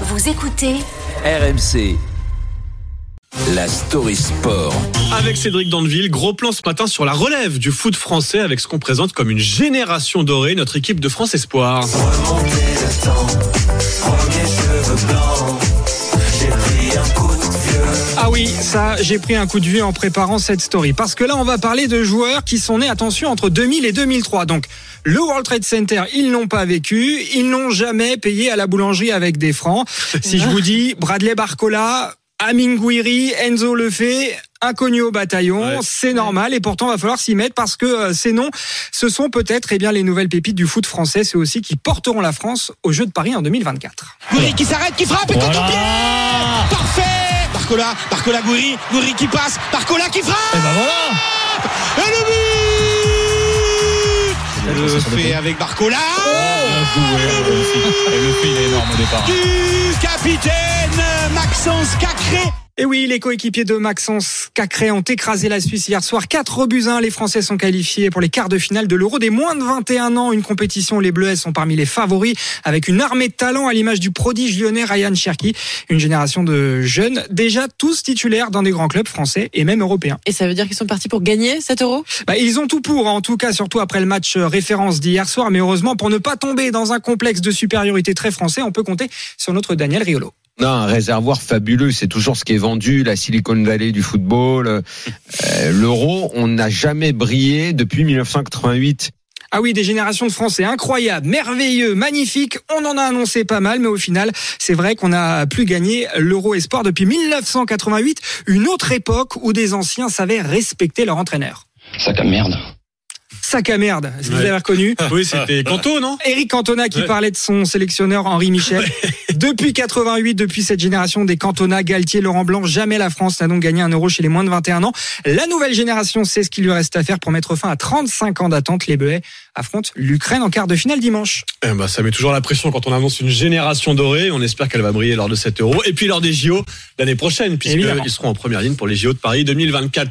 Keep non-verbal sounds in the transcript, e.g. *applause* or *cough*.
Vous écoutez RMC. La story sport. Avec Cédric Dandeville, gros plan ce matin sur la relève du foot français avec ce qu'on présente comme une génération dorée, notre équipe de France Espoir. Oui, ça, j'ai pris un coup de vieux en préparant cette story. Parce que là, on va parler de joueurs qui sont nés, attention, entre 2000 et 2003. Donc, le World Trade Center, ils n'ont pas vécu. Ils n'ont jamais payé à la boulangerie avec des francs. *laughs* Si je vous dis Bradley Barcola, Amin Gouiri, Enzo Lefebvre, inconnu au bataillon, Ouais. c'est normal et pourtant va falloir s'y mettre parce que euh, ces noms, ce sont peut-être eh bien les nouvelles pépites du foot français, c'est aussi qui porteront la France aux Jeux de Paris en 2024. Gouiri qui s'arrête, qui frappe et contre pied Parfait Barcola, Barcola Gouiri, Gouiri qui passe, Barcola qui frappe Et ben voilà. Et le but Le fait avec Barcola. Et le fait il est énorme au départ. du capitaine Maxence Cacré Et oui, les coéquipiers de Maxence Cacré ont écrasé la Suisse hier soir. 4 buts à 1. Les Français sont qualifiés pour les quarts de finale de l'Euro des moins de 21 ans. Une compétition où les Bleuets sont parmi les favoris avec une armée de talents à l'image du prodige lyonnais Ryan Cherki. Une génération de jeunes déjà tous titulaires dans des grands clubs français et même européens. Et ça veut dire qu'ils sont partis pour gagner 7 euros Bah, ils ont tout pour, en tout cas, surtout après le match euh, référence d'hier soir. Mais heureusement, pour ne pas tomber dans un complexe de supériorité très français, on peut compter sur notre Daniel Riolo. Non, un réservoir fabuleux, c'est toujours ce qui est vendu, la Silicon Valley du football. Euh, L'euro, on n'a jamais brillé depuis 1988. Ah oui, des générations de Français incroyables, merveilleux, magnifiques. On en a annoncé pas mal, mais au final, c'est vrai qu'on n'a plus gagné l'Euro Espoir depuis 1988, une autre époque où des anciens savaient respecter leur entraîneur. Sac à merde. Sac à merde, est-ce que vous avez reconnu *laughs* Oui, c'était Canto, non? Eric Cantona qui Ouais. parlait de son sélectionneur Henri Michel. *laughs* Depuis 88, depuis cette génération des Cantona, Galtier, Laurent Blanc, jamais la France n'a donc gagné un euro chez les moins de 21 ans. La nouvelle génération sait ce qu'il lui reste à faire pour mettre fin à 35 ans d'attente. Les Bleuets affrontent l'Ukraine en quart de finale dimanche. Eh ben, ça met toujours la pression quand on annonce une génération dorée. On espère qu'elle va briller lors de cet euro. Et puis lors des JO l'année prochaine, puisqu'ils seront en première ligne pour les JO de Paris 2024.